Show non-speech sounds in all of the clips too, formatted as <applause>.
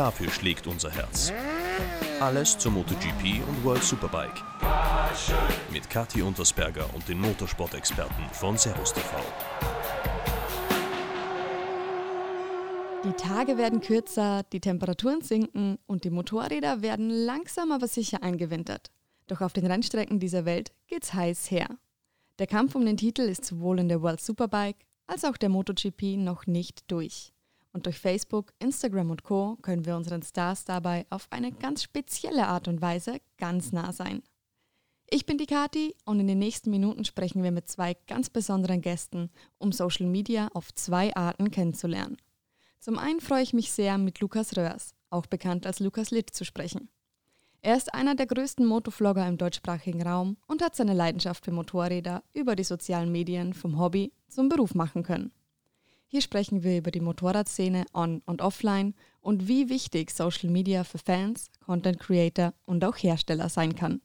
Dafür schlägt unser Herz. Alles zur MotoGP und World Superbike. Mit Kathi Untersberger und den Motorsport-Experten von Servus TV. Die Tage werden kürzer, die Temperaturen sinken und die Motorräder werden langsam aber sicher eingewintert. Doch auf den Rennstrecken dieser Welt geht's heiß her. Der Kampf um den Titel ist sowohl in der World Superbike als auch der MotoGP noch nicht durch. Und durch Facebook, Instagram und Co. können wir unseren Stars dabei auf eine ganz spezielle Art und Weise ganz nah sein. Ich bin die Kati und in den nächsten Minuten sprechen wir mit zwei ganz besonderen Gästen, um Social Media auf zwei Arten kennenzulernen. Zum einen freue ich mich sehr, mit Lukas Röhrs, auch bekannt als Lukas Litt, zu sprechen. Er ist einer der größten Motovlogger im deutschsprachigen Raum und hat seine Leidenschaft für Motorräder über die sozialen Medien vom Hobby zum Beruf machen können. Hier sprechen wir über die Motorradszene on- und offline und wie wichtig Social Media für Fans, Content Creator und auch Hersteller sein kann.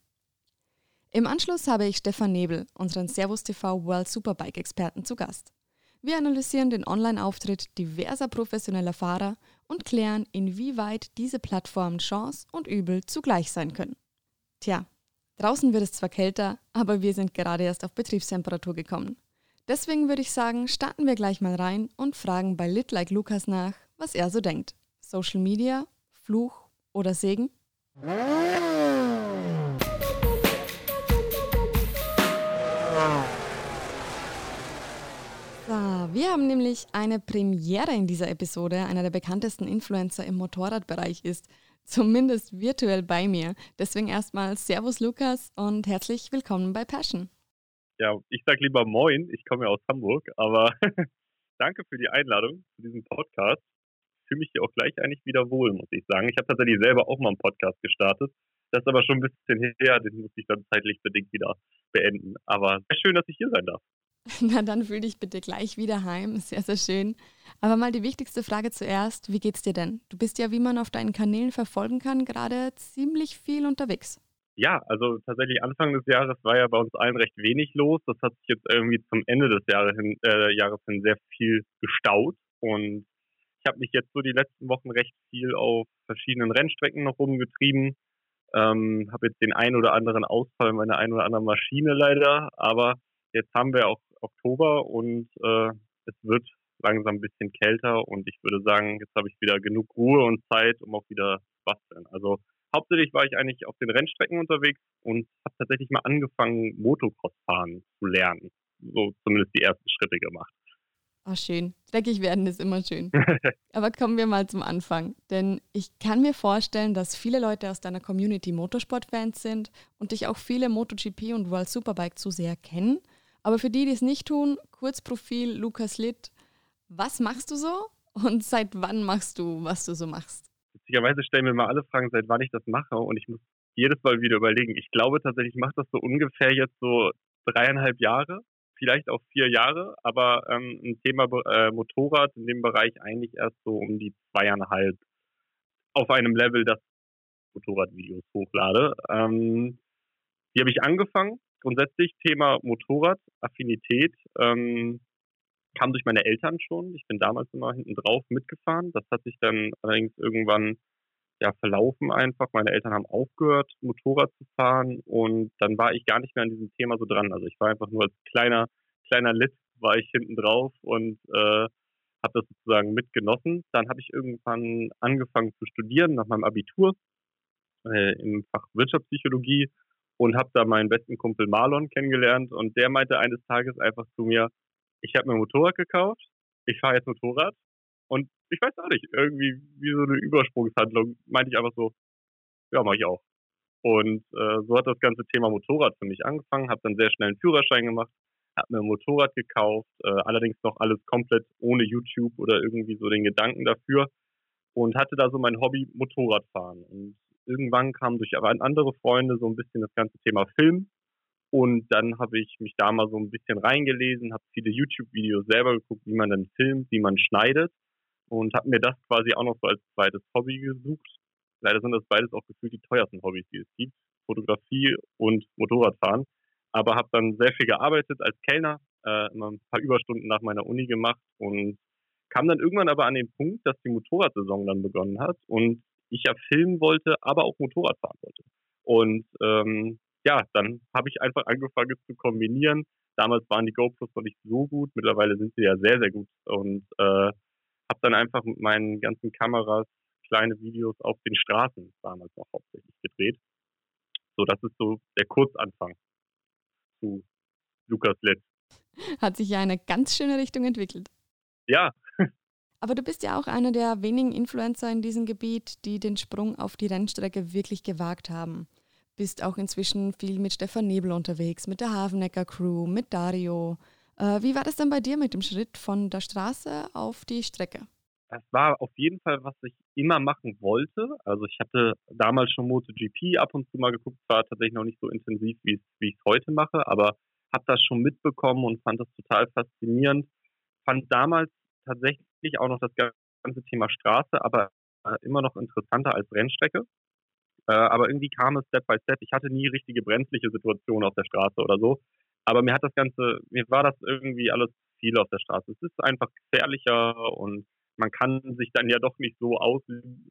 Im Anschluss habe ich Stefan Nebel, unseren Servus TV World Superbike Experten, zu Gast. Wir analysieren den Online-Auftritt diverser professioneller Fahrer und klären, inwieweit diese Plattformen Chance und Übel zugleich sein können. Tja, draußen wird es zwar kälter, aber wir sind gerade erst auf Betriebstemperatur gekommen. Deswegen würde ich sagen, starten wir gleich mal rein und fragen bei Lit Like Lukas nach, was er so denkt. Social Media, Fluch oder Segen? So, wir haben nämlich eine Premiere in dieser Episode. Einer der bekanntesten Influencer im Motorradbereich ist zumindest virtuell bei mir. Deswegen erstmal Servus Lukas und herzlich willkommen bei Passion. Ja, ich sag lieber Moin, ich komme ja aus Hamburg, aber <laughs> danke für die Einladung zu diesem Podcast. Ich fühle mich hier auch gleich eigentlich wieder wohl, muss ich sagen. Ich habe tatsächlich selber auch mal einen Podcast gestartet. Das ist aber schon ein bisschen her, den muss ich dann zeitlich bedingt wieder beenden. Aber sehr schön, dass ich hier sein darf. <laughs> Na, dann fühl dich bitte gleich wieder heim. Sehr, sehr schön. Aber mal die wichtigste Frage zuerst. Wie geht's dir denn? Du bist ja, wie man auf deinen Kanälen verfolgen kann, gerade ziemlich viel unterwegs. Ja, also tatsächlich Anfang des Jahres war ja bei uns allen recht wenig los. Das hat sich jetzt irgendwie zum Ende des Jahres hin, äh, Jahres hin sehr viel gestaut. Und ich habe mich jetzt so die letzten Wochen recht viel auf verschiedenen Rennstrecken noch rumgetrieben. Ähm, habe jetzt den ein oder anderen Ausfall meiner ein oder anderen Maschine leider, aber jetzt haben wir auch Oktober und äh, es wird langsam ein bisschen kälter und ich würde sagen, jetzt habe ich wieder genug Ruhe und Zeit, um auch wieder basteln. Also hauptsächlich war ich eigentlich auf den Rennstrecken unterwegs und habe tatsächlich mal angefangen, Motocross fahren zu lernen. So zumindest die ersten Schritte gemacht. Oh, schön. Dreckig werden ist immer schön. <laughs> Aber kommen wir mal zum Anfang. Denn ich kann mir vorstellen, dass viele Leute aus deiner Community Motorsport-Fans sind und dich auch viele MotoGP und World Superbike zu sehr kennen. Aber für die, die es nicht tun, Kurzprofil Lukas Litt. Was machst du so und seit wann machst du, was du so machst? Witzigerweise stellen mir mal alle Fragen, seit wann ich das mache und ich muss jedes Mal wieder überlegen. Ich glaube tatsächlich, ich mache das so ungefähr jetzt so dreieinhalb Jahre, vielleicht auch vier Jahre, aber ähm, ein Thema äh, Motorrad in dem Bereich eigentlich erst so um die zweieinhalb auf einem Level, das Motorradvideos hochlade. Ähm, wie habe ich angefangen? grundsätzlich Thema Motorrad, Affinität, ähm, kam durch meine Eltern schon. Ich bin damals immer hinten drauf mitgefahren. Das hat sich dann allerdings irgendwann ja verlaufen einfach. Meine Eltern haben aufgehört, Motorrad zu fahren und dann war ich gar nicht mehr an diesem Thema so dran. Also ich war einfach nur als kleiner, kleiner Lit war ich hinten drauf und äh, habe das sozusagen mitgenossen. Dann habe ich irgendwann angefangen zu studieren nach meinem Abitur äh, im Fach Wirtschaftspsychologie und habe da meinen besten Kumpel Marlon kennengelernt und der meinte eines Tages einfach zu mir, ich habe mir ein Motorrad gekauft, ich fahre jetzt Motorrad und ich weiß auch nicht, irgendwie wie so eine Übersprungshandlung, meinte ich einfach so, ja, mache ich auch. Und äh, so hat das ganze Thema Motorrad für mich angefangen, habe dann sehr schnell einen Führerschein gemacht, habe mir ein Motorrad gekauft, äh, allerdings noch alles komplett ohne YouTube oder irgendwie so den Gedanken dafür und hatte da so mein Hobby Motorradfahren. Und irgendwann kam durch andere Freunde so ein bisschen das ganze Thema Film. Und dann habe ich mich da mal so ein bisschen reingelesen, habe viele YouTube-Videos selber geguckt, wie man dann filmt, wie man schneidet und habe mir das quasi auch noch so als zweites Hobby gesucht. Leider sind das beides auch gefühlt die teuersten Hobbys, die es gibt. Fotografie und Motorradfahren. Aber habe dann sehr viel gearbeitet als Kellner, äh, immer ein paar Überstunden nach meiner Uni gemacht und Kam dann irgendwann aber an den Punkt, dass die Motorradsaison dann begonnen hat und ich ja filmen wollte, aber auch Motorrad fahren wollte. Und ähm, ja, dann habe ich einfach angefangen es zu kombinieren. Damals waren die GoPros noch nicht so gut, mittlerweile sind sie ja sehr, sehr gut und äh, habe dann einfach mit meinen ganzen Kameras kleine Videos auf den Straßen damals noch hauptsächlich gedreht. So, das ist so der Kurzanfang zu Lukas Letz. Hat sich ja eine ganz schöne Richtung entwickelt. Ja. <laughs> Aber du bist ja auch einer der wenigen Influencer in diesem Gebiet, die den Sprung auf die Rennstrecke wirklich gewagt haben. Bist auch inzwischen viel mit Stefan Nebel unterwegs, mit der Hafenecker Crew, mit Dario. Äh, wie war das dann bei dir mit dem Schritt von der Straße auf die Strecke? Das war auf jeden Fall, was ich immer machen wollte. Also ich hatte damals schon MotoGP ab und zu mal geguckt, war tatsächlich noch nicht so intensiv, wie ich es heute mache, aber habe das schon mitbekommen und fand das total faszinierend. Fand damals tatsächlich auch noch das ganze Thema Straße, aber immer noch interessanter als Rennstrecke. Äh, aber irgendwie kam es Step by Step. Ich hatte nie richtige brenzliche Situationen auf der Straße oder so. Aber mir hat das Ganze, mir war das irgendwie alles viel auf der Straße. Es ist einfach gefährlicher und man kann sich dann ja doch nicht so aus,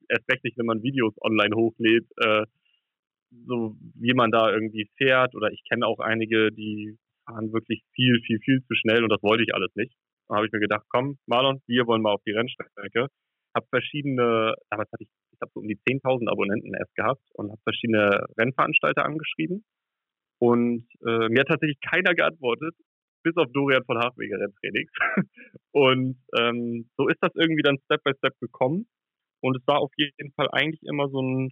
erst recht nicht, wenn man Videos online hochlädt, äh, so wie man da irgendwie fährt. Oder ich kenne auch einige, die fahren wirklich viel, viel, viel zu schnell und das wollte ich alles nicht. Da habe ich mir gedacht, komm, Marlon, wir wollen mal auf die Rennstrecke. Habe verschiedene, damals hatte ich, ich habe so um die 10.000 Abonnenten erst gehabt und habe verschiedene Rennveranstalter angeschrieben. Und äh, mir hat tatsächlich keiner geantwortet, bis auf Dorian von Hachweger Renntrainings. <laughs> und ähm, so ist das irgendwie dann Step by Step gekommen. Und es war auf jeden Fall eigentlich immer so ein,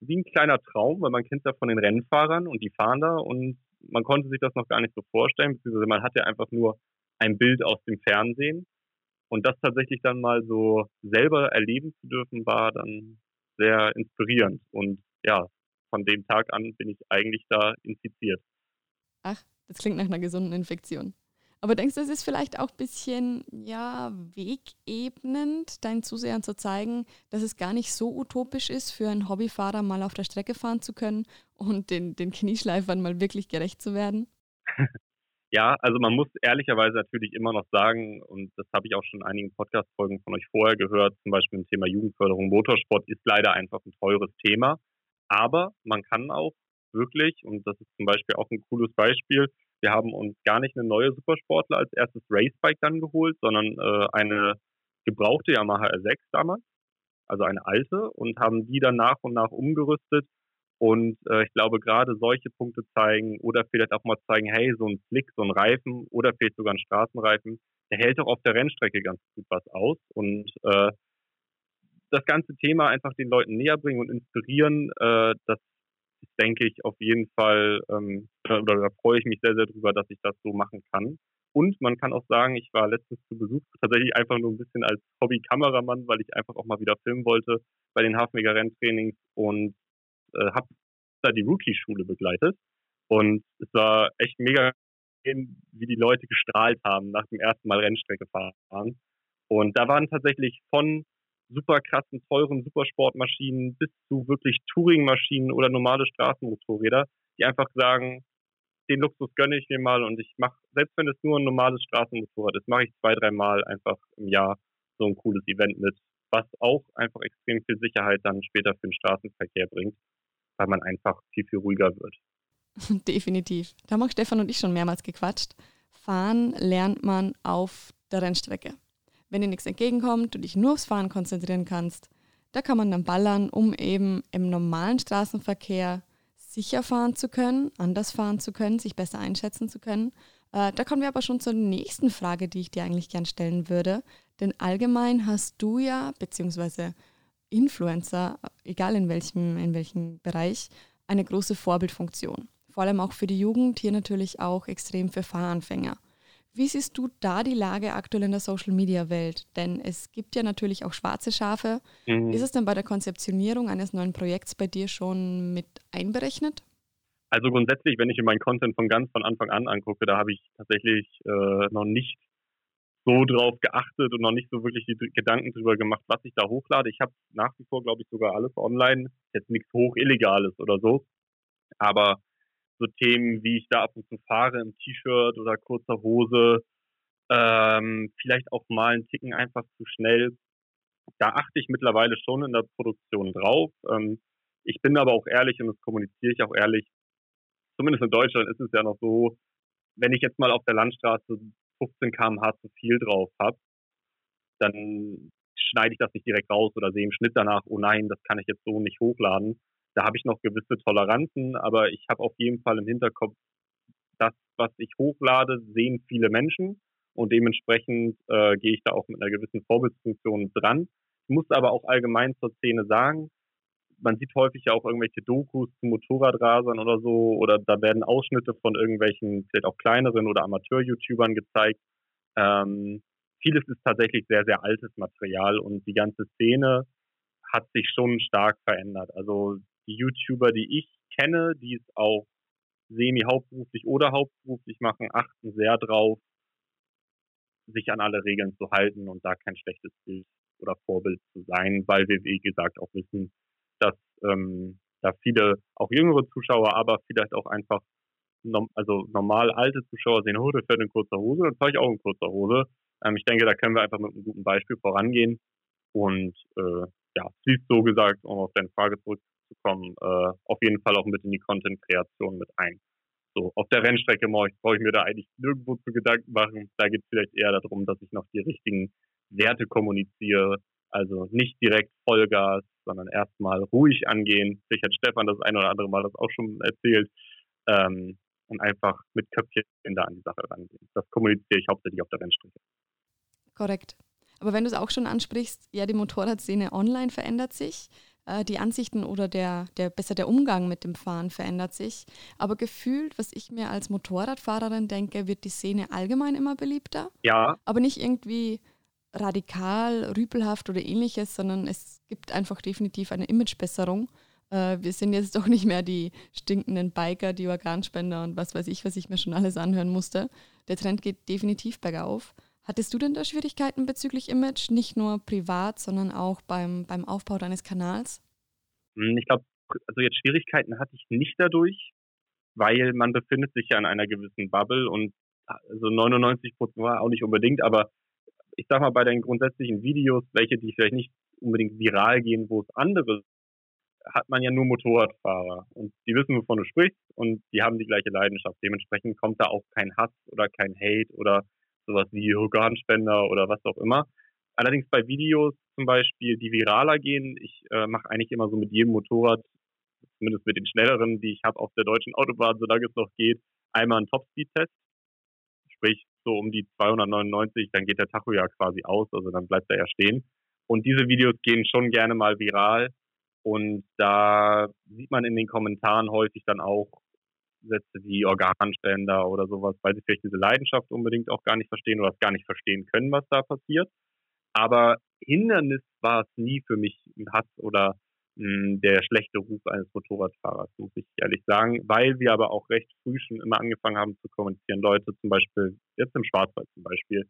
wie ein kleiner Traum, weil man kennt ja von den Rennfahrern und die fahren da und man konnte sich das noch gar nicht so vorstellen, beziehungsweise man hatte einfach nur ein Bild aus dem Fernsehen. Und das tatsächlich dann mal so selber erleben zu dürfen, war dann sehr inspirierend. Und ja, von dem Tag an bin ich eigentlich da infiziert. Ach, das klingt nach einer gesunden Infektion. Aber denkst du, es ist vielleicht auch ein bisschen ja, wegebnend, deinen Zusehern zu zeigen, dass es gar nicht so utopisch ist, für einen Hobbyfahrer mal auf der Strecke fahren zu können und den, den Knieschleifern mal wirklich gerecht zu werden? <laughs> Ja, also man muss ehrlicherweise natürlich immer noch sagen, und das habe ich auch schon in einigen Podcast-Folgen von euch vorher gehört, zum Beispiel im Thema Jugendförderung, Motorsport ist leider einfach ein teures Thema. Aber man kann auch wirklich, und das ist zum Beispiel auch ein cooles Beispiel, wir haben uns gar nicht eine neue Supersportler als erstes Racebike dann geholt, sondern äh, eine gebrauchte Yamaha R6 damals, also eine alte, und haben die dann nach und nach umgerüstet. Und äh, ich glaube, gerade solche Punkte zeigen oder vielleicht auch mal zeigen, hey, so ein Slick, so ein Reifen oder vielleicht sogar ein Straßenreifen, der hält doch auf der Rennstrecke ganz gut was aus. Und äh, das ganze Thema einfach den Leuten näher bringen und inspirieren, äh, das denke ich auf jeden Fall, ähm, oder da freue ich mich sehr, sehr drüber, dass ich das so machen kann. Und man kann auch sagen, ich war letztens zu Besuch tatsächlich einfach nur ein bisschen als Hobby-Kameramann, weil ich einfach auch mal wieder filmen wollte bei den Hafenmeger Renntrainings und äh, habe da die Rookie-Schule begleitet. Und es war echt mega, wie die Leute gestrahlt haben nach dem ersten Mal Rennstrecke fahren. Und da waren tatsächlich von super krassen, teuren Supersportmaschinen bis zu wirklich Touringmaschinen oder normale Straßenmotorräder, die einfach sagen, den Luxus gönne ich mir mal und ich mache, selbst wenn es nur ein normales Straßenmotorrad ist, mache ich zwei, dreimal einfach im Jahr so ein cooles Event mit, was auch einfach extrem viel Sicherheit dann später für den Straßenverkehr bringt, weil man einfach viel, viel ruhiger wird. <laughs> Definitiv. Da haben auch Stefan und ich schon mehrmals gequatscht. Fahren lernt man auf der Rennstrecke wenn dir nichts entgegenkommt, du dich nur aufs Fahren konzentrieren kannst, da kann man dann ballern, um eben im normalen Straßenverkehr sicher fahren zu können, anders fahren zu können, sich besser einschätzen zu können. Äh, da kommen wir aber schon zur nächsten Frage, die ich dir eigentlich gern stellen würde. Denn allgemein hast du ja, beziehungsweise Influencer, egal in welchem, in welchem Bereich, eine große Vorbildfunktion. Vor allem auch für die Jugend, hier natürlich auch extrem für Fahranfänger. Wie siehst du da die Lage aktuell in der Social-Media-Welt? Denn es gibt ja natürlich auch schwarze Schafe. Mhm. Ist es denn bei der Konzeptionierung eines neuen Projekts bei dir schon mit einberechnet? Also grundsätzlich, wenn ich mir meinen Content von ganz von Anfang an angucke, da habe ich tatsächlich äh, noch nicht so drauf geachtet und noch nicht so wirklich die Gedanken darüber gemacht, was ich da hochlade. Ich habe nach wie vor, glaube ich, sogar alles online. Jetzt nichts hoch Illegales oder so. Aber so Themen, wie ich da ab und zu fahre im T-Shirt oder kurzer Hose, Ähm, vielleicht auch mal einen Ticken einfach zu schnell. Da achte ich mittlerweile schon in der Produktion drauf. Ähm, ich bin aber auch ehrlich und das kommuniziere ich auch ehrlich. Zumindest in Deutschland ist es ja noch so, wenn ich jetzt mal auf der Landstraße 15 km/h zu viel drauf habe, dann schneide ich das nicht direkt raus oder sehe im Schnitt danach, oh nein, das kann ich jetzt so nicht hochladen. Da habe ich noch gewisse Toleranzen, aber ich habe auf jeden Fall im Hinterkopf, das, was ich hochlade, sehen viele Menschen und dementsprechend äh, gehe ich da auch mit einer gewissen Vorbildsfunktion dran. Ich muss aber auch allgemein zur Szene sagen, man sieht häufig ja auch irgendwelche Dokus zu Motorradrasern oder so, oder da werden Ausschnitte von irgendwelchen, vielleicht auch kleineren oder Amateur-YouTubern gezeigt. Ähm, vieles ist tatsächlich sehr, sehr altes Material und die ganze Szene hat sich schon stark verändert. Also die YouTuber, die ich kenne, die es auch semi-hauptberuflich oder hauptberuflich machen, achten sehr drauf, sich an alle Regeln zu halten und da kein schlechtes Bild oder Vorbild zu sein, weil wir, wie gesagt, auch wissen, dass ähm, da viele, auch jüngere Zuschauer, aber vielleicht auch einfach also normal alte Zuschauer sehen, oh, der fährt in kurzer Hose, dann fahre ich auch in kurzer Hose. Ähm, ich denke, da können wir einfach mit einem guten Beispiel vorangehen. Und äh, ja, fließt so gesagt, um auf deine Frage zurückzukommen, äh, auf jeden Fall auch mit in die Content-Kreation mit ein. So, auf der Rennstrecke brauche ich mir da eigentlich nirgendwo zu Gedanken machen. Da geht es vielleicht eher darum, dass ich noch die richtigen Werte kommuniziere. Also nicht direkt Vollgas, sondern erstmal ruhig angehen. Vielleicht hat Stefan das ein oder andere Mal das auch schon erzählt. Ähm, und einfach mit Köpfchen da an die Sache rangehen. Das kommuniziere ich hauptsächlich auf der Rennstrecke. Korrekt. Aber wenn du es auch schon ansprichst, ja, die Motorradszene online verändert sich, äh, die Ansichten oder der, der besser der Umgang mit dem Fahren verändert sich. Aber gefühlt, was ich mir als Motorradfahrerin denke, wird die Szene allgemein immer beliebter. Ja. Aber nicht irgendwie radikal, rüpelhaft oder ähnliches, sondern es gibt einfach definitiv eine Imagebesserung. Äh, wir sind jetzt <laughs> doch nicht mehr die stinkenden Biker, die Organspender und was weiß ich, was ich mir schon alles anhören musste. Der Trend geht definitiv bergauf. Hattest du denn da Schwierigkeiten bezüglich Image, nicht nur privat, sondern auch beim, beim Aufbau deines Kanals? Hm, ich glaube, also jetzt Schwierigkeiten hatte ich nicht dadurch, weil man befindet sich ja in einer gewissen Bubble und also 99 Prozent war auch nicht unbedingt, aber ich sag mal bei den grundsätzlichen Videos, welche die vielleicht nicht unbedingt viral gehen, wo es andere hat man ja nur Motorradfahrer und die wissen, wovon du sprichst und die haben die gleiche Leidenschaft. Dementsprechend kommt da auch kein Hass oder kein Hate oder sowas wie Organspender oder was auch immer. Allerdings bei Videos zum Beispiel, die viraler gehen, ich äh, mache eigentlich immer so mit jedem Motorrad, zumindest mit den schnelleren, die ich habe auf der deutschen Autobahn, solange es noch geht, einmal einen Topspeed-Test. Sprich, so um die 299, dann geht der Tacho ja quasi aus, also dann bleibt er ja stehen. Und diese Videos gehen schon gerne mal viral. Und da sieht man in den Kommentaren häufig dann auch Sätze wie Organspender oder sowas, weil sie vielleicht diese Leidenschaft unbedingt auch gar nicht verstehen oder es gar nicht verstehen können, was da passiert. Aber Hindernis war es nie für mich Hass oder der schlechte Ruf eines Motorradfahrers, muss ich ehrlich sagen, weil wir aber auch recht früh schon immer angefangen haben zu kommunizieren. Leute zum Beispiel, jetzt im Schwarzwald zum Beispiel,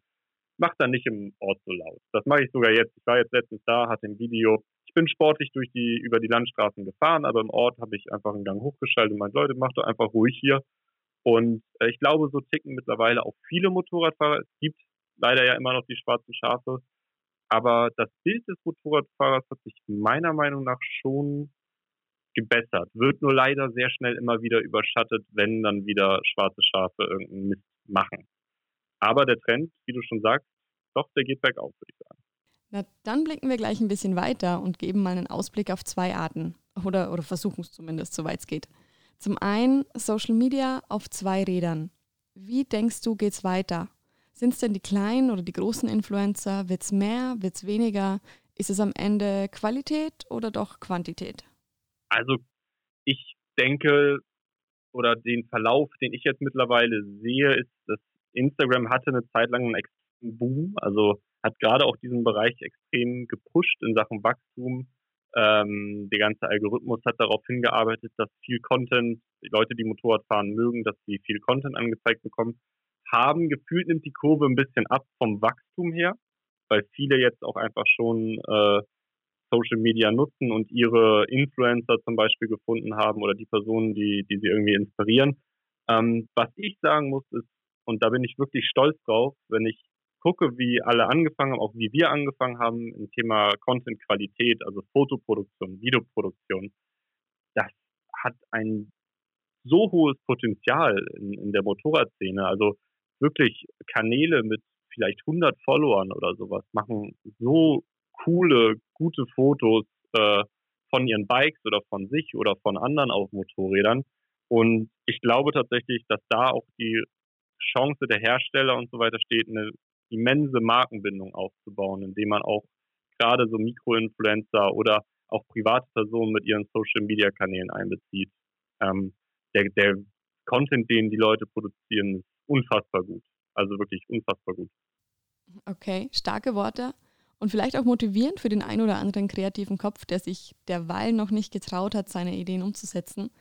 macht dann nicht im Ort so laut. Das mache ich sogar jetzt. Ich war jetzt letztens da, hatte ein Video ich bin sportlich durch die, über die Landstraßen gefahren, aber im Ort habe ich einfach einen Gang hochgeschaltet und meinte, Leute, macht doch einfach ruhig hier. Und äh, ich glaube, so ticken mittlerweile auch viele Motorradfahrer. Es gibt leider ja immer noch die schwarzen Schafe. Aber das Bild des Motorradfahrers hat sich meiner Meinung nach schon gebessert. Wird nur leider sehr schnell immer wieder überschattet, wenn dann wieder schwarze Schafe irgendeinen Mist machen. Aber der Trend, wie du schon sagst, doch, der geht bergauf, würde ich sagen. Na, dann blicken wir gleich ein bisschen weiter und geben mal einen Ausblick auf zwei Arten. Oder, oder versuchen es zumindest, soweit es geht. Zum einen Social Media auf zwei Rädern. Wie denkst du, geht es weiter? Sind es denn die kleinen oder die großen Influencer? Wird es mehr? Wird es weniger? Ist es am Ende Qualität oder doch Quantität? Also ich denke, oder den Verlauf, den ich jetzt mittlerweile sehe, ist, dass Instagram hatte eine Zeit lang einen extremen Boom. Also hat gerade auch diesen Bereich extrem gepusht in Sachen Wachstum. Ähm, der ganze Algorithmus hat darauf hingearbeitet, dass viel Content, die Leute, die Motorrad fahren mögen, dass sie viel Content angezeigt bekommen, haben. Gefühlt nimmt die Kurve ein bisschen ab vom Wachstum her, weil viele jetzt auch einfach schon äh, Social Media nutzen und ihre Influencer zum Beispiel gefunden haben oder die Personen, die, die sie irgendwie inspirieren. Ähm, was ich sagen muss, ist, und da bin ich wirklich stolz drauf, wenn ich gucke, wie alle angefangen haben, auch wie wir angefangen haben im Thema Content-Qualität, also Fotoproduktion, Videoproduktion, das hat ein so hohes Potenzial in, in der Motorradszene. Also wirklich Kanäle mit vielleicht 100 Followern oder sowas machen so coole, gute Fotos äh, von ihren Bikes oder von sich oder von anderen auf Motorrädern. Und ich glaube tatsächlich, dass da auch die Chance der Hersteller und so weiter steht, eine immense Markenbindung aufzubauen, indem man auch gerade so Mikroinfluencer oder auch private Personen mit ihren Social Media Kanälen einbezieht. Ähm, der, der Content, den die Leute produzieren, ist unfassbar gut. Also wirklich unfassbar gut. Okay, starke Worte und vielleicht auch motivierend für den ein oder anderen kreativen Kopf, der sich derweil noch nicht getraut hat, seine Ideen umzusetzen.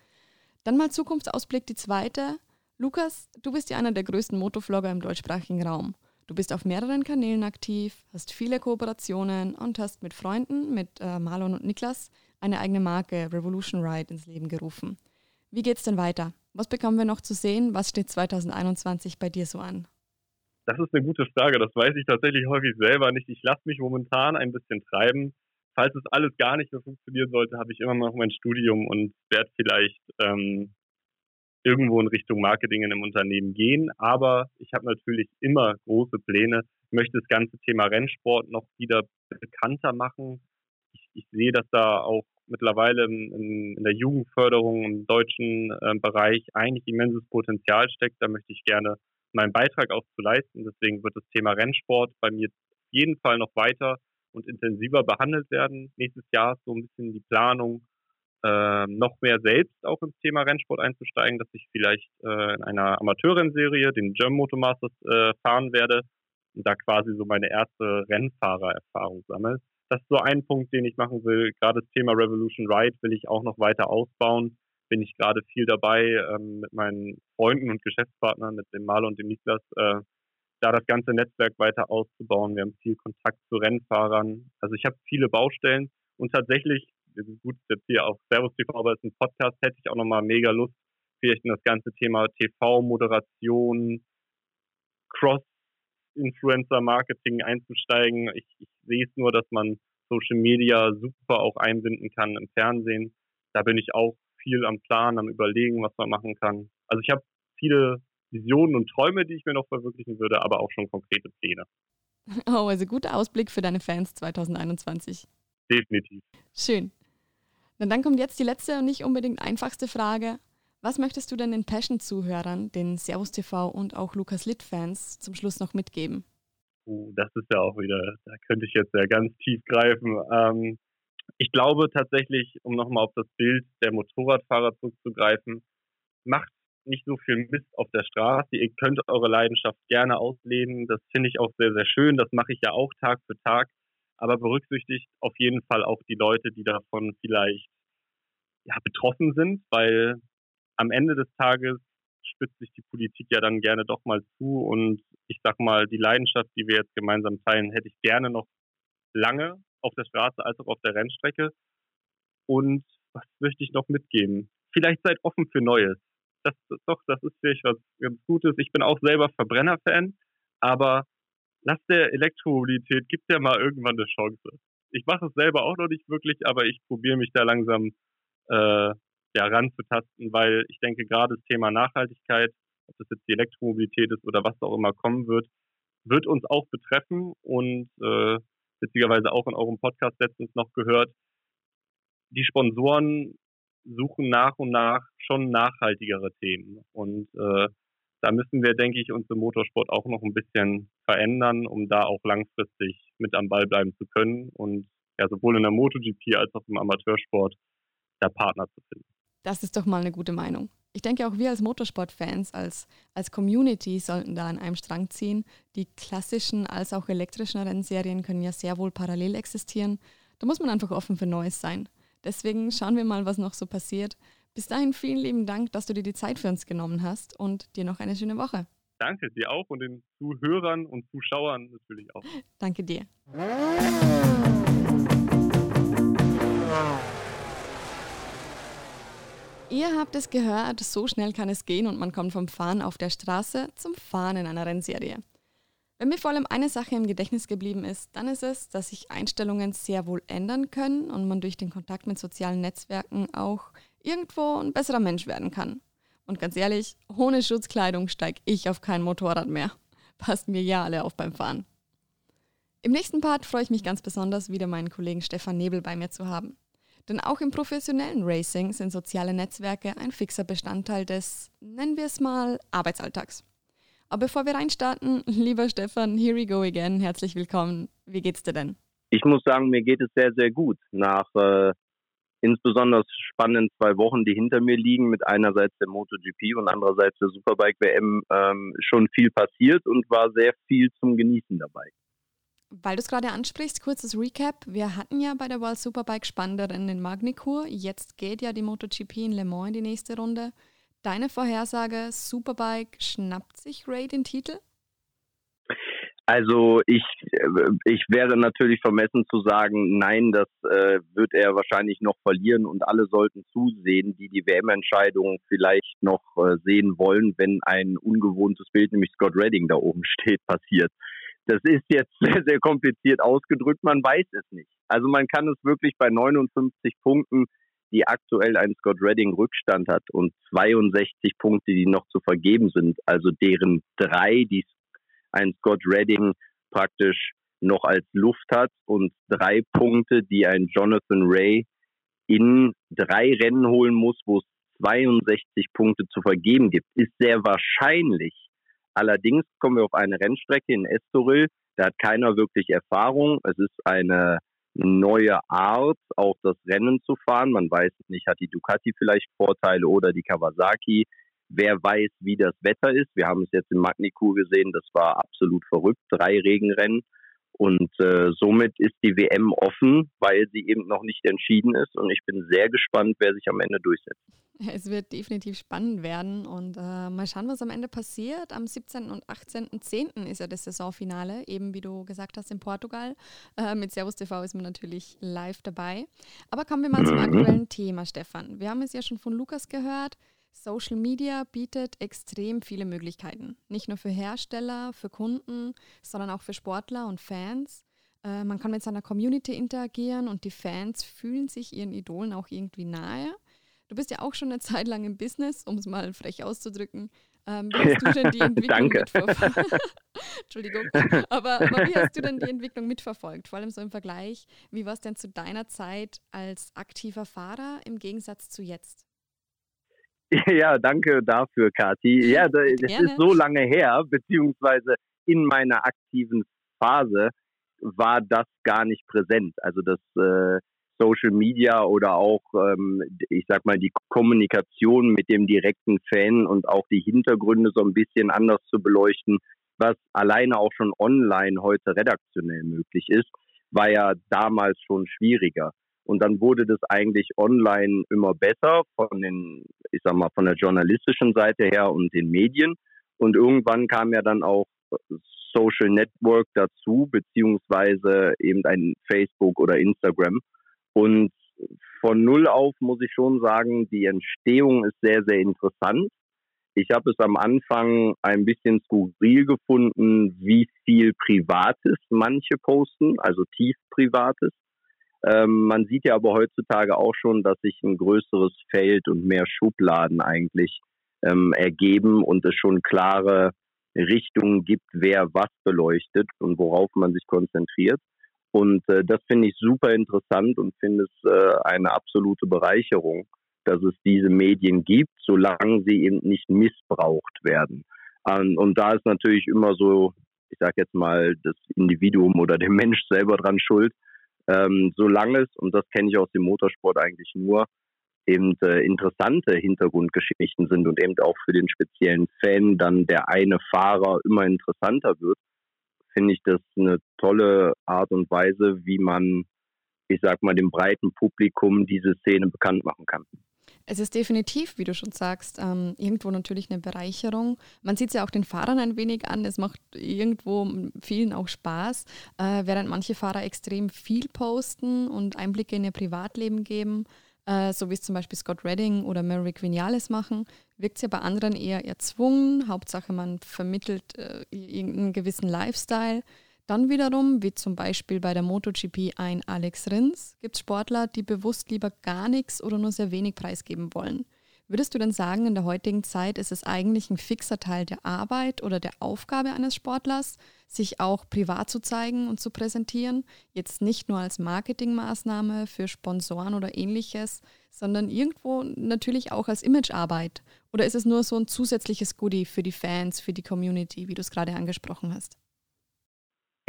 Dann mal Zukunftsausblick die zweite. Lukas, du bist ja einer der größten Motovlogger im deutschsprachigen Raum. Du bist auf mehreren Kanälen aktiv, hast viele Kooperationen und hast mit Freunden, mit äh, Marlon und Niklas, eine eigene Marke Revolution Ride ins Leben gerufen. Wie geht's denn weiter? Was bekommen wir noch zu sehen? Was steht 2021 bei dir so an? Das ist eine gute Frage. Das weiß ich tatsächlich häufig selber nicht. Ich lasse mich momentan ein bisschen treiben. Falls es alles gar nicht mehr funktionieren sollte, habe ich immer noch mein Studium und werde vielleicht ähm, irgendwo in Richtung Marketing in einem Unternehmen gehen. Aber ich habe natürlich immer große Pläne. Ich möchte das ganze Thema Rennsport noch wieder bekannter machen. Ich, ich sehe, dass da auch mittlerweile in, in der Jugendförderung im deutschen äh, Bereich eigentlich immenses Potenzial steckt. Da möchte ich gerne meinen Beitrag auch zu leisten. Deswegen wird das Thema Rennsport bei mir auf jeden Fall noch weiter und intensiver behandelt werden. Nächstes Jahr ist so ein bisschen die Planung, äh, noch mehr selbst auch ins Thema Rennsport einzusteigen, dass ich vielleicht äh, in einer Amateurrennserie, den German Motor Masters, äh, fahren werde und da quasi so meine erste Rennfahrererfahrung sammle. Das ist so ein Punkt, den ich machen will. Gerade das Thema Revolution Ride will ich auch noch weiter ausbauen. Bin ich gerade viel dabei ähm, mit meinen Freunden und Geschäftspartnern, mit dem Maler und dem Niklas, äh, da das ganze Netzwerk weiter auszubauen. Wir haben viel Kontakt zu Rennfahrern. Also ich habe viele Baustellen und tatsächlich gut, jetzt hier auf Servus TV, aber es ist ein Podcast, hätte ich auch nochmal mega Lust, vielleicht in das ganze Thema TV, Moderation, Cross-Influencer-Marketing einzusteigen. Ich, ich sehe es nur, dass man Social Media super auch einbinden kann im Fernsehen. Da bin ich auch viel am Plan, am Überlegen, was man machen kann. Also ich habe viele Visionen und Träume, die ich mir noch verwirklichen würde, aber auch schon konkrete Pläne. <laughs> Oh, also guter Ausblick für deine Fans 2021. Definitiv. Schön. Na, dann kommt jetzt die letzte und nicht unbedingt einfachste Frage. Was möchtest du denn den Passion-Zuhörern, den Servus TV und auch Lukas Litt-Fans zum Schluss noch mitgeben? Uh, das ist ja auch wieder, da könnte ich jetzt ja ganz tief greifen. Ähm, ich glaube tatsächlich, um nochmal auf das Bild der Motorradfahrer zurückzugreifen, macht nicht so viel Mist auf der Straße. Ihr könnt eure Leidenschaft gerne ausleben. Das finde ich auch sehr, sehr schön. Das mache ich ja auch Tag für Tag aber berücksichtigt auf jeden Fall auch die Leute, die davon vielleicht ja, betroffen sind, weil am Ende des Tages spitzt sich die Politik ja dann gerne doch mal zu und ich sag mal, die Leidenschaft, die wir jetzt gemeinsam teilen, hätte ich gerne noch lange auf der Straße als auch auf der Rennstrecke. Und was möchte ich noch mitgeben? Vielleicht seid offen für Neues. Das, doch, das ist vielleicht was ganz Gutes. Ich bin auch selber Verbrenner-Fan, aber lass der Elektromobilität, gibt ja mal irgendwann eine Chance. Ich mache es selber auch noch nicht wirklich, aber ich probiere mich da langsam äh, ja, ranzutasten, weil ich denke, gerade das Thema Nachhaltigkeit, ob das jetzt die Elektromobilität ist oder was auch immer kommen wird, wird uns auch betreffen und äh, witzigerweise auch in eurem Podcast letztens noch gehört, die Sponsoren suchen nach und nach schon nachhaltigere Themen. Und äh, da müssen wir, denke ich, uns im Motorsport auch noch ein bisschen verändern, um da auch langfristig mit am Ball bleiben zu können und ja, sowohl in der MotoGP als auch im Amateursport da Partner zu finden. Das ist doch mal eine gute Meinung. Ich denke auch wir als Motorsportfans, als, als Community sollten da an einem Strang ziehen. Die klassischen als auch elektrischen Rennserien können ja sehr wohl parallel existieren. Da muss man einfach offen für Neues sein. Deswegen schauen wir mal, was noch so passiert. Bis dahin vielen lieben Dank, dass du dir die Zeit für uns genommen hast und dir noch eine schöne Woche. Danke dir auch und den Zuhörern und Zuschauern natürlich auch. Danke dir. Ihr habt es gehört, so schnell kann es gehen und man kommt vom Fahren auf der Straße zum Fahren in einer Rennserie. Wenn mir vor allem eine Sache im Gedächtnis geblieben ist, dann ist es, dass sich Einstellungen sehr wohl ändern können und man durch den Kontakt mit sozialen Netzwerken auch irgendwo ein besserer Mensch werden kann. Und ganz ehrlich, ohne Schutzkleidung steige ich auf kein Motorrad mehr. Passt mir ja alle auf beim Fahren. Im nächsten Part freue ich mich ganz besonders, wieder meinen Kollegen Stefan Nebel bei mir zu haben. Denn auch im professionellen Racing sind soziale Netzwerke ein fixer Bestandteil des, nennen wir es mal, Arbeitsalltags. Aber bevor wir reinstarten, <laughs> lieber Stefan, here we go again. Herzlich willkommen. Wie geht's dir denn? Ich muss sagen, mir geht es sehr, sehr gut. Nach äh, insbesondere spannenden zwei Wochen, die hinter mir liegen, mit einerseits der MotoGP und andererseits der Superbike WM, ähm, schon viel passiert und war sehr viel zum Genießen dabei. Weil du es gerade ansprichst, kurzes Recap. Wir hatten ja bei der World Superbike spannende Rennen in Magnicourt. Jetzt geht ja die MotoGP in Le Mans in die nächste Runde. Deine Vorhersage, Superbike schnappt sich Ray den Titel? Also ich, äh, ich wäre natürlich vermessen zu sagen, nein, das äh, wird er wahrscheinlich noch verlieren und alle sollten zusehen, die die WM-Entscheidung vielleicht noch äh, sehen wollen, wenn ein ungewohntes Bild, nämlich Scott Redding da oben <laughs> steht, passiert. Das ist jetzt <laughs> sehr, sehr kompliziert ausgedrückt, man weiß es nicht. Also man kann es wirklich bei 59 Punkten die aktuell einen Scott Redding Rückstand hat und 62 Punkte, die noch zu vergeben sind, also deren drei, die ein Scott Redding praktisch noch als Luft hat und drei Punkte, die ein Jonathan Ray in drei Rennen holen muss, wo es 62 Punkte zu vergeben gibt, ist sehr wahrscheinlich. Allerdings kommen wir auf eine Rennstrecke in Estoril, da hat keiner wirklich Erfahrung. Es ist eine neue Art, auch das Rennen zu fahren. Man weiß nicht, hat die Ducati vielleicht Vorteile oder die Kawasaki. Wer weiß, wie das Wetter ist. Wir haben es jetzt in Magnicourt gesehen, das war absolut verrückt. Drei Regenrennen. Und äh, somit ist die WM offen, weil sie eben noch nicht entschieden ist. Und ich bin sehr gespannt, wer sich am Ende durchsetzt. <laughs> Es wird definitiv spannend werden und äh, mal schauen, was am Ende passiert. Am 17. und 18.10. ist ja das Saisonfinale, eben wie du gesagt hast, in Portugal. Äh, mit Servus TV ist man natürlich live dabei. Aber kommen wir mal zum mhm. aktuellen Thema, Stefan. Wir haben es ja schon von Lukas gehört. Social Media bietet extrem viele Möglichkeiten. Nicht nur für Hersteller, für Kunden, sondern auch für Sportler und Fans. Äh, man kann mit seiner Community interagieren und die Fans fühlen sich ihren Idolen auch irgendwie nahe. Du bist ja auch schon eine Zeit lang im Business, um es mal frech auszudrücken. Ähm, wie hast du denn die <laughs> Entwicklung mitverfolgt? <laughs> Entschuldigung. Aber, aber, wie hast du denn die Entwicklung mitverfolgt? Vor allem so im Vergleich. Wie war es denn zu deiner Zeit als aktiver Fahrer im Gegensatz zu jetzt? <laughs> Ja, danke dafür, Kathi. <laughs> Ja, das ist so lange her, beziehungsweise in meiner aktiven Phase war das gar nicht präsent. Also das äh, Social Media oder auch, ähm, ich sag mal, die Kommunikation mit dem direkten Fan und auch die Hintergründe so ein bisschen anders zu beleuchten, was alleine auch schon online heute redaktionell möglich ist, war ja damals schon schwieriger. Und dann wurde das eigentlich online immer besser von den, ich sag mal, von der journalistischen Seite her und den Medien. Und irgendwann kam ja dann auch Social Network dazu, beziehungsweise eben ein Facebook oder Instagram. Und von null auf muss ich schon sagen, die Entstehung ist sehr, sehr interessant. Ich habe es am Anfang ein bisschen skurril gefunden, wie viel Privates manche posten, also tief Privates. Ähm, man sieht ja aber heutzutage auch schon, dass sich ein größeres Feld und mehr Schubladen eigentlich ähm, ergeben und es schon klare Richtungen gibt, wer was beleuchtet und worauf man sich konzentriert. Und äh, das finde ich super interessant und finde es äh, eine absolute Bereicherung, dass es diese Medien gibt, solange sie eben nicht missbraucht werden. Ähm, und da ist natürlich immer so, ich sage jetzt mal, das Individuum oder der Mensch selber dran schuld. Ähm, solange es, und das kenne ich aus dem Motorsport eigentlich nur, eben äh, interessante Hintergrundgeschichten sind und eben auch für den speziellen Fan dann der eine Fahrer immer interessanter wird, finde ich das eine tolle Art und Weise, wie man, ich sag mal, dem breiten Publikum diese Szene bekannt machen kann. Es ist definitiv, wie du schon sagst, ähm, irgendwo natürlich eine Bereicherung. Man sieht es ja auch den Fahrern ein wenig an. Es macht irgendwo vielen auch Spaß, äh, während manche Fahrer extrem viel posten und Einblicke in ihr Privatleben geben äh, so wie es zum Beispiel Scott Redding oder Merrick Vinales machen, wirkt es ja bei anderen eher erzwungen. Hauptsache, man vermittelt äh, irgendeinen gewissen Lifestyle. Dann wiederum, wie zum Beispiel bei der MotoGP ein Alex Rins, gibt es Sportler, die bewusst lieber gar nichts oder nur sehr wenig preisgeben wollen. Würdest du denn sagen, in der heutigen Zeit ist es eigentlich ein fixer Teil der Arbeit oder der Aufgabe eines Sportlers, sich auch privat zu zeigen und zu präsentieren? Jetzt nicht nur als Marketingmaßnahme für Sponsoren oder ähnliches, sondern irgendwo natürlich auch als Imagearbeit? Oder ist es nur so ein zusätzliches Goodie für die Fans, für die Community, wie du es gerade angesprochen hast?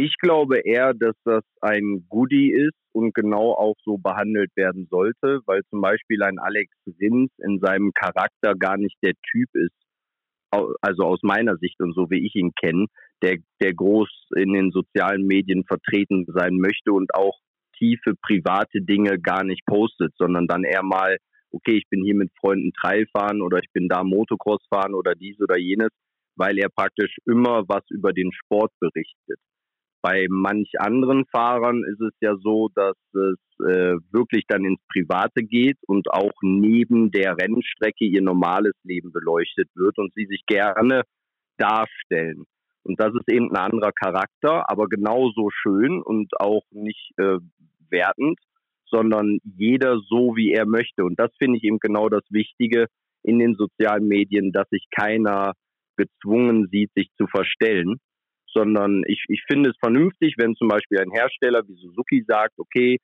Ich glaube eher, dass das ein Goodie ist und genau auch so behandelt werden sollte, weil zum Beispiel ein Alex Rins in seinem Charakter gar nicht der Typ ist, also aus meiner Sicht und so wie ich ihn kenne, der, der groß in den sozialen Medien vertreten sein möchte und auch tiefe private Dinge gar nicht postet, sondern dann eher mal, okay, ich bin hier mit Freunden Trail fahren oder ich bin da Motocross fahren oder dies oder jenes, weil er praktisch immer was über den Sport berichtet. Bei manch anderen Fahrern ist es ja so, dass es äh, wirklich dann ins Private geht und auch neben der Rennstrecke ihr normales Leben beleuchtet wird und sie sich gerne darstellen. Und das ist eben ein anderer Charakter, aber genauso schön und auch nicht äh, wertend, sondern jeder so, wie er möchte. Und das finde ich eben genau das Wichtige in den sozialen Medien, dass sich keiner gezwungen sieht, sich zu verstellen, sondern ich, ich finde es vernünftig, wenn zum Beispiel ein Hersteller wie Suzuki sagt, okay,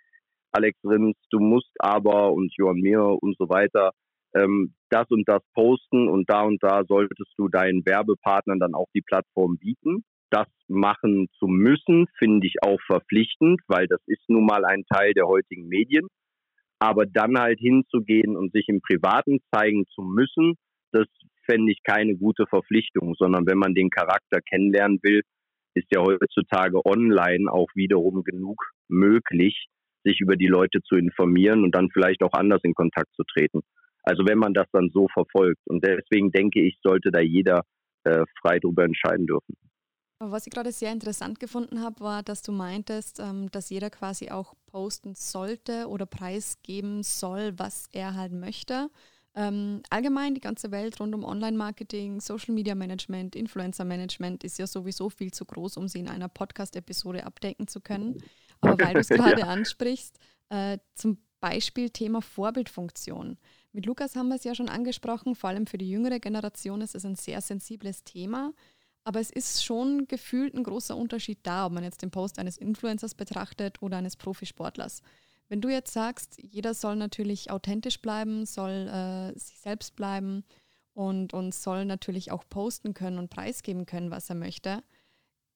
Alex Rins, du musst aber und Johann Mir und so weiter ähm, das und das posten und da und da solltest du deinen Werbepartnern dann auch die Plattform bieten. Das machen zu müssen, finde ich auch verpflichtend, weil das ist nun mal ein Teil der heutigen Medien. Aber dann halt hinzugehen und sich im Privaten zeigen zu müssen, das fände ich keine gute Verpflichtung, sondern wenn man den Charakter kennenlernen will, ist ja heutzutage online auch wiederum genug möglich, sich über die Leute zu informieren und dann vielleicht auch anders in Kontakt zu treten. Also wenn man das dann so verfolgt. Und deswegen denke ich, sollte da jeder äh, frei darüber entscheiden dürfen. Was ich gerade sehr interessant gefunden habe, war, dass du meintest, ähm, dass jeder quasi auch posten sollte oder preisgeben soll, was er halt möchte. Ähm, allgemein die ganze Welt rund um Online-Marketing, Social-Media-Management, Influencer-Management ist ja sowieso viel zu groß, um sie in einer Podcast-Episode abdecken zu können. Aber weil du es <laughs> gerade ja. ansprichst, äh, zum Beispiel Thema Vorbildfunktion. Mit Lukas haben wir es ja schon angesprochen, vor allem für die jüngere Generation ist es ein sehr sensibles Thema. Aber es ist schon gefühlt ein großer Unterschied da, ob man jetzt den Post eines Influencers betrachtet oder eines Profisportlers. Wenn du jetzt sagst, jeder soll natürlich authentisch bleiben, soll äh, sich selbst bleiben und, und soll natürlich auch posten können und preisgeben können, was er möchte,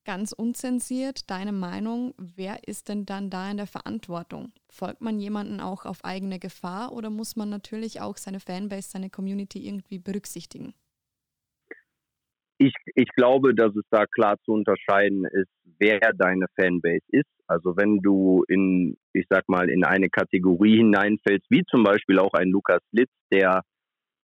ganz unzensiert deine Meinung, wer ist denn dann da in der Verantwortung? Folgt man jemanden auch auf eigene Gefahr oder muss man natürlich auch seine Fanbase, seine Community irgendwie berücksichtigen? Ich, ich glaube, dass es da klar zu unterscheiden ist, wer deine Fanbase ist. Also wenn du in, ich sag mal, in eine Kategorie hineinfällst, wie zum Beispiel auch ein Lukas Litz, der,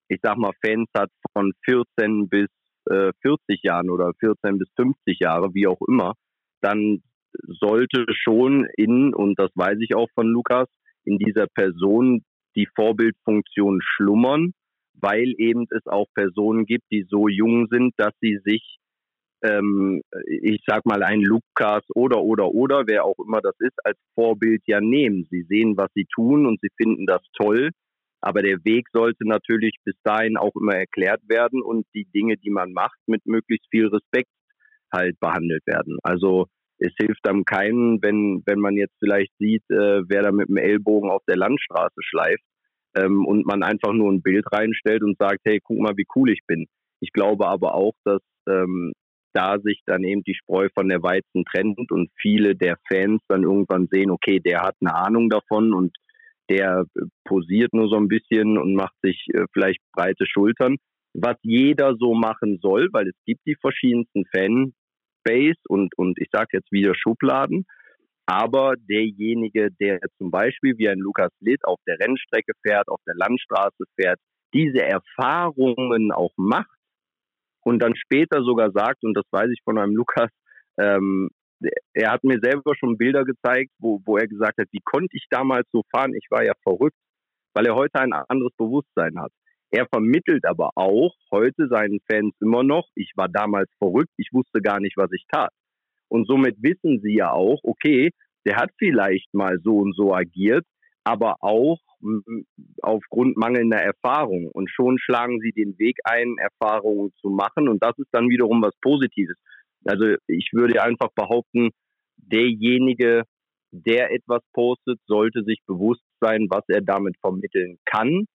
ich sag mal, Fans hat von 14 bis äh, 40 Jahren oder 14 bis 50 Jahre, wie auch immer, dann sollte schon in, und das weiß ich auch von Lukas, in dieser Person die Vorbildfunktion schlummern weil eben es auch Personen gibt, die so jung sind, dass sie sich, ähm, ich sag mal, ein Lukas oder oder oder wer auch immer das ist, als Vorbild ja nehmen. Sie sehen, was sie tun und sie finden das toll. Aber der Weg sollte natürlich bis dahin auch immer erklärt werden und die Dinge, die man macht, mit möglichst viel Respekt halt behandelt werden. Also es hilft einem keinen, wenn, wenn man jetzt vielleicht sieht, äh, wer da mit dem Ellbogen auf der Landstraße schleift ähm, und man einfach nur ein Bild reinstellt und sagt, hey, guck mal, wie cool ich bin. Ich glaube aber auch, dass ähm, da sich dann eben die Spreu von der Weizen trennt und viele der Fans dann irgendwann sehen, okay, der hat eine Ahnung davon und der äh, posiert nur so ein bisschen und macht sich äh, vielleicht breite Schultern. Was jeder so machen soll, weil es gibt die verschiedensten Fanbase und, und ich sage jetzt wieder Schubladen. Aber derjenige, der zum Beispiel wie ein Lukas Litt auf der Rennstrecke fährt, auf der Landstraße fährt, diese Erfahrungen auch macht und dann später sogar sagt, und das weiß ich von einem <laughs> Lukas, ähm, er hat mir selber schon Bilder gezeigt, wo, wo er gesagt hat, wie konnte ich damals so fahren? Ich war ja verrückt. weil er heute ein anderes Bewusstsein hat. Er vermittelt aber auch heute seinen Fans immer noch, ich war damals verrückt, ich wusste gar nicht, was ich tat. Und somit wissen sie ja auch, okay, der hat vielleicht mal so und so agiert, aber auch aufgrund mangelnder Erfahrung. Und schon schlagen sie den Weg ein, Erfahrungen zu machen. Und das ist dann wiederum was Positives. Also ich würde einfach behaupten, derjenige, der etwas postet, sollte sich bewusst sein, was er damit vermitteln kann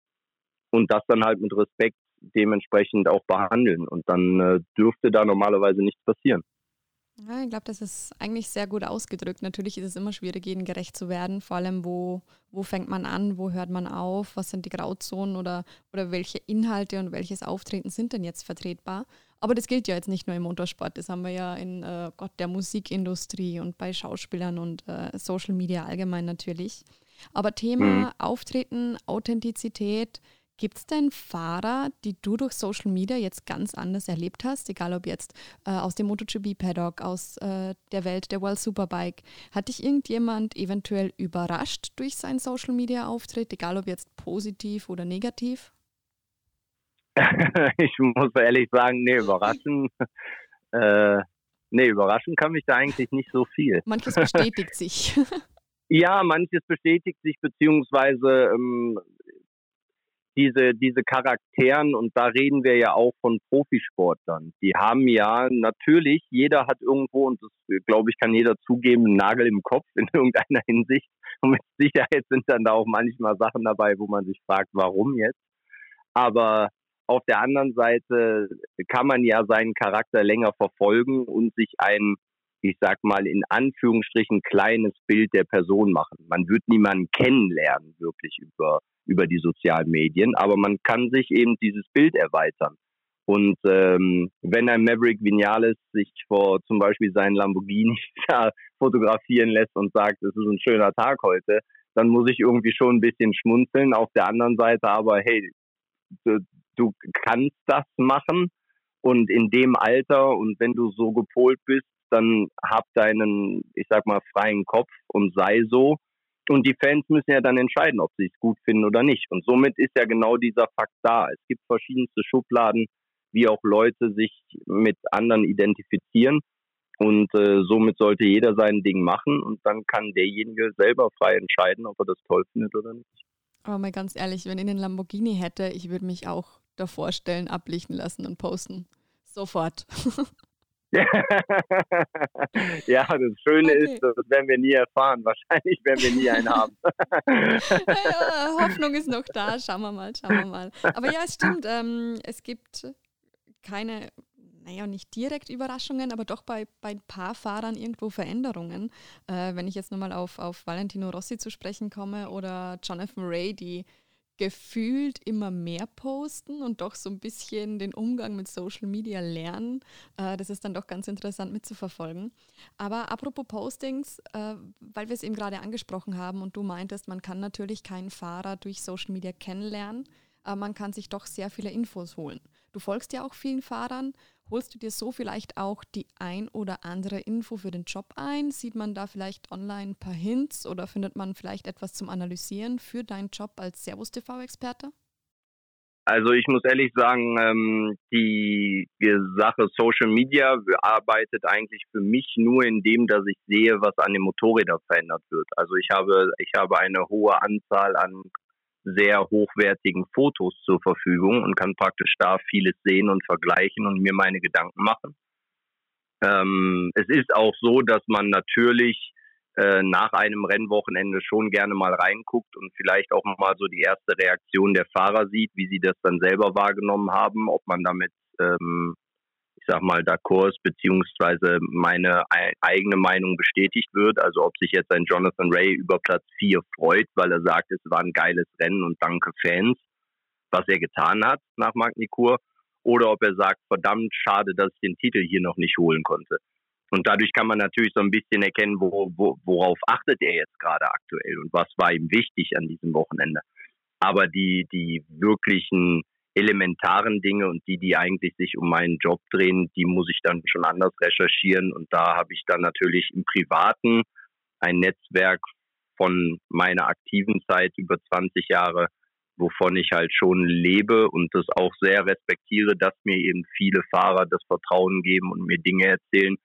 und das dann halt mit Respekt dementsprechend auch behandeln. Und dann äh, dürfte da normalerweise nichts passieren. Ja, ich glaube, das ist eigentlich sehr gut ausgedrückt. Natürlich ist es immer schwierig, jedem gerecht zu werden. Vor allem, wo, wo fängt man an, wo hört man auf, was sind die Grauzonen oder, oder welche Inhalte und welches Auftreten sind denn jetzt vertretbar. Aber das gilt ja jetzt nicht nur im Motorsport, das haben wir ja in äh, Gott, der Musikindustrie und bei Schauspielern und äh, Social Media allgemein natürlich. Aber Thema mhm. Auftreten, Authentizität, Gibt es denn Fahrer, die du durch Social Media jetzt ganz anders erlebt hast, egal ob jetzt äh, aus dem MotoGP-Paddock, aus äh, der Welt der World Superbike? Hat dich irgendjemand eventuell überrascht durch seinen Social Media-Auftritt, egal ob jetzt positiv oder negativ? <laughs> ich muss ehrlich sagen, nee, überraschen. <laughs> äh, nee, überraschen kann mich da eigentlich nicht so viel. Manches bestätigt sich. <laughs> ja, manches bestätigt sich, beziehungsweise ähm, diese, diese Charakteren, und da reden wir ja auch von Profisportlern, die haben ja natürlich, jeder hat irgendwo, und das glaube ich, kann jeder zugeben, einen Nagel im Kopf in <laughs> irgendeiner Hinsicht. Und mit Sicherheit sind dann da auch manchmal Sachen dabei, wo man sich fragt, warum jetzt. Aber auf der anderen Seite kann man ja seinen Charakter länger verfolgen und sich ein, ich sag mal, in Anführungsstrichen kleines Bild der Person machen. Man wird niemanden kennenlernen, wirklich über über die sozialen Medien, aber man kann sich eben dieses Bild erweitern. Und ähm, wenn ein Maverick Vinales sich vor zum Beispiel seinen Lamborghini <laughs> fotografieren lässt und sagt, es ist ein schöner Tag heute, dann muss ich irgendwie schon ein bisschen schmunzeln. Auf der anderen Seite aber, hey, du, du kannst das machen und in dem Alter und wenn du so gepolt bist, dann hab deinen, ich sag mal, freien Kopf und sei so. Und die Fans müssen ja dann entscheiden, ob sie es gut finden oder nicht. Und somit ist ja genau dieser Fakt da. Es gibt verschiedenste Schubladen, wie auch Leute sich mit anderen identifizieren. Und äh, somit sollte jeder sein Ding machen und dann kann derjenige selber frei entscheiden, ob er das toll findet oder nicht. Aber mal ganz ehrlich, wenn ich einen Lamborghini hätte, ich würde mich auch davor stellen, ablichten lassen und posten. Sofort. <laughs> <laughs> ja, das Schöne okay. ist, das werden wir nie erfahren. Wahrscheinlich werden wir nie einen haben. <laughs> ja, <laughs> Hoffnung ist noch da. Schauen wir mal, schauen wir mal. Aber ja, es stimmt. Ähm, es gibt keine, naja, nicht direkt Überraschungen, aber doch bei, bei ein paar Fahrern irgendwo Veränderungen. Äh, wenn ich jetzt nochmal auf, auf Valentino Rossi zu sprechen komme oder Jonathan Ray, die gefühlt immer mehr posten und doch so ein bisschen den Umgang mit Social Media lernen. Äh, das ist dann doch ganz interessant mitzuverfolgen. Aber apropos Postings, äh, weil wir es eben gerade angesprochen haben und du meintest, man kann natürlich keinen Fahrer durch Social Media kennenlernen, aber man kann sich doch sehr viele Infos holen. Du folgst ja auch vielen Fahrern Holst du dir so vielleicht auch die ein oder andere Info für den Job ein? Sieht man da vielleicht online ein paar Hints oder findet man vielleicht etwas zum Analysieren für deinen Job als Servus TV-Experte? Also ich muss ehrlich sagen, ähm, die, Sache Social Media arbeitet eigentlich für mich nur in dem, dass ich sehe, was an den Motorrädern verändert wird. Also ich habe, ich habe eine hohe Anzahl an sehr hochwertigen Fotos zur Verfügung und kann praktisch da vieles sehen und vergleichen und mir meine Gedanken machen. Ähm, es ist auch so, dass man natürlich äh, nach einem Rennwochenende schon gerne mal reinguckt und vielleicht auch mal so die erste Reaktion der Fahrer sieht, wie sie das dann selber wahrgenommen haben, ob man damit ähm, sag mal, d'accord beziehungsweise meine eigene Meinung bestätigt wird. Also ob sich jetzt ein Jonathan Ray über Platz 4 freut, weil er sagt, es war ein geiles Rennen und danke Fans, was er getan hat nach Magnikur, oder ob er sagt, verdammt schade, dass ich den Titel hier noch nicht holen konnte. Und dadurch kann man natürlich so ein bisschen erkennen, wo, wo, worauf achtet er jetzt gerade aktuell und was war ihm wichtig an diesem Wochenende. Aber die, die wirklichen elementaren Dinge und die, die eigentlich sich um meinen Job drehen, die muss ich dann schon anders recherchieren. Und da habe ich dann natürlich im Privaten ein Netzwerk von meiner aktiven Zeit über 20 Jahre wovon ich halt schon lebe und das auch sehr respektiere, dass mir eben viele Fahrer das Vertrauen geben und mir Dinge erzählen,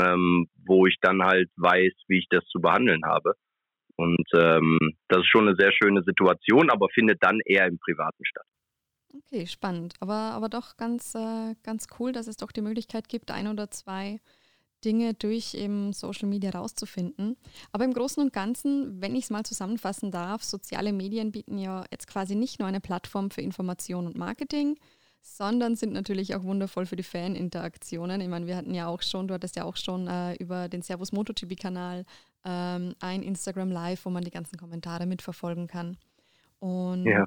ähm, wo ich dann halt weiß, wie ich das zu behandeln habe. Und ähm, das ist schon eine sehr schöne Situation, aber findet dann eher im Privaten statt. Okay, spannend. Aber, aber doch ganz, äh, ganz cool, dass es doch die Möglichkeit gibt, ein oder zwei Dinge durch eben Social Media rauszufinden. Aber im Großen und Ganzen, wenn ich es mal zusammenfassen darf, soziale Medien bieten ja jetzt quasi nicht nur eine Plattform für Information und Marketing, sondern sind natürlich auch wundervoll für die Faninteraktionen. Ich meine, wir hatten ja auch schon, du hattest ja auch schon äh, über den Servus MotoGP-Kanal ähm, ein Instagram Live, wo man die ganzen Kommentare mitverfolgen kann. Und ja.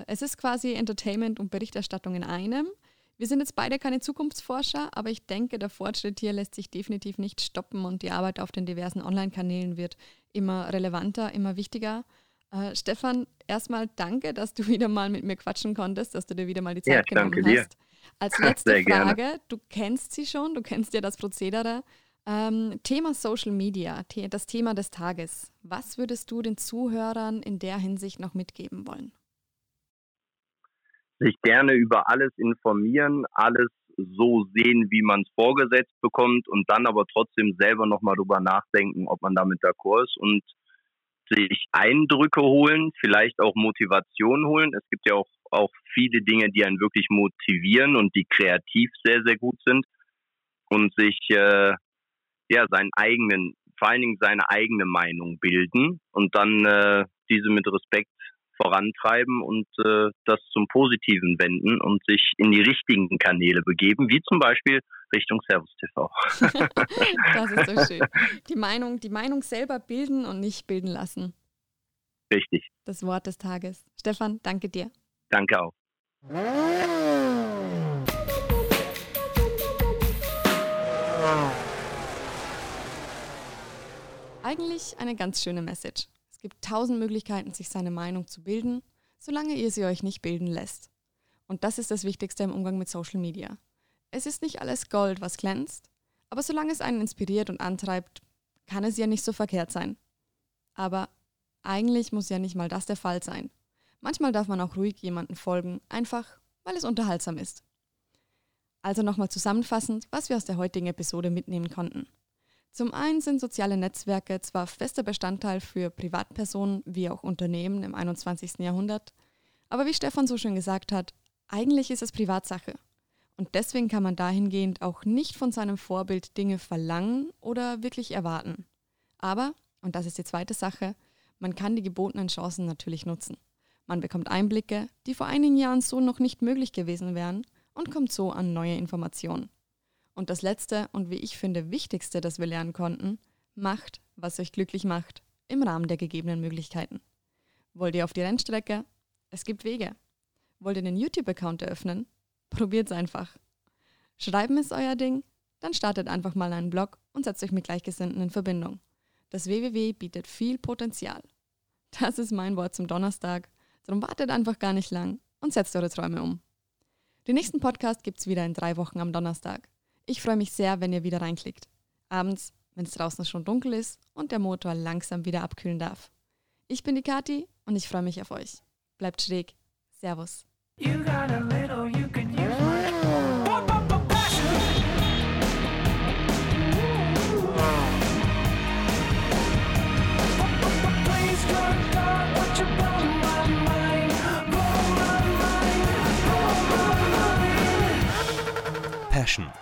äh, es ist quasi Entertainment und Berichterstattung in einem. Wir sind jetzt beide keine Zukunftsforscher, aber ich denke, der Fortschritt hier lässt sich definitiv nicht stoppen und die Arbeit auf den diversen Online-Kanälen wird immer relevanter, immer wichtiger. Äh, Stefan, erstmal danke, dass du <laughs> wieder mal mit mir quatschen konntest, dass du dir wieder mal die Zeit ja, genommen hast. Dir. Als <laughs> letzte Frage, du kennst sie schon, du kennst ja das Prozedere. Ähm, Thema Social Media, das Thema des Tages. Was würdest du den Zuhörern in der Hinsicht noch mitgeben wollen? Sich gerne über alles informieren, alles so sehen, wie man es vorgesetzt bekommt und dann aber trotzdem selber nochmal drüber nachdenken, ob man damit d'accord ist und sich Eindrücke holen, vielleicht auch Motivation holen. Es gibt ja auch, auch viele Dinge, die einen wirklich motivieren und die kreativ sehr, sehr gut sind und sich äh, ja, seinen eigenen, vor allen Dingen seine eigene Meinung bilden und dann äh, diese mit Respekt vorantreiben und äh, das zum Positiven wenden und sich in die richtigen Kanäle begeben, wie zum Beispiel Richtung Servus TV. <laughs> das ist so <laughs> schön. Die Meinung, die Meinung selber bilden und nicht bilden lassen. Richtig. Das Wort des Tages. Stefan, danke dir. Danke auch. <laughs> Eigentlich eine ganz schöne Message. Es gibt tausend Möglichkeiten, sich seine Meinung zu bilden, solange ihr sie euch nicht bilden lässt. Und das ist das Wichtigste im Umgang mit Social Media. Es ist nicht alles Gold, was glänzt, aber solange es einen inspiriert und antreibt, kann es ja nicht so verkehrt sein. Aber eigentlich muss ja nicht mal das der Fall sein. Manchmal darf man auch ruhig jemanden folgen, einfach weil es unterhaltsam ist. Also nochmal zusammenfassend, was wir aus der heutigen Episode mitnehmen konnten. Zum einen sind soziale Netzwerke zwar fester Bestandteil für Privatpersonen wie auch Unternehmen im 21. Jahrhundert, aber wie Stefan so schön gesagt hat, eigentlich ist es Privatsache. Und deswegen kann man dahingehend auch nicht von seinem Vorbild Dinge verlangen oder wirklich erwarten. Aber, und das ist die zweite Sache, man kann die gebotenen Chancen natürlich nutzen. Man bekommt Einblicke, die vor einigen Jahren so noch nicht möglich gewesen wären und kommt so an neue Informationen. Und das Letzte und wie ich finde wichtigste, das wir lernen konnten, macht, was euch glücklich macht, im Rahmen der gegebenen Möglichkeiten. Wollt ihr auf die Rennstrecke? Es gibt Wege. Wollt ihr einen YouTube-Account eröffnen? Probiert's einfach. Schreiben ist euer Ding? Dann startet einfach mal einen Blog und setzt euch mit Gleichgesinnten in Verbindung. Das WWW bietet viel Potenzial. Das ist mein Wort zum Donnerstag. Darum wartet einfach gar nicht lang und setzt eure Träume um. Den nächsten Podcast gibt's wieder in drei Wochen am Donnerstag. Ich freue mich sehr, wenn ihr wieder reinklickt. Abends, wenn es draußen schon dunkel ist und der Motor langsam wieder abkühlen darf. Ich bin die Kati und ich freue mich auf euch. Bleibt schräg. Servus. Passion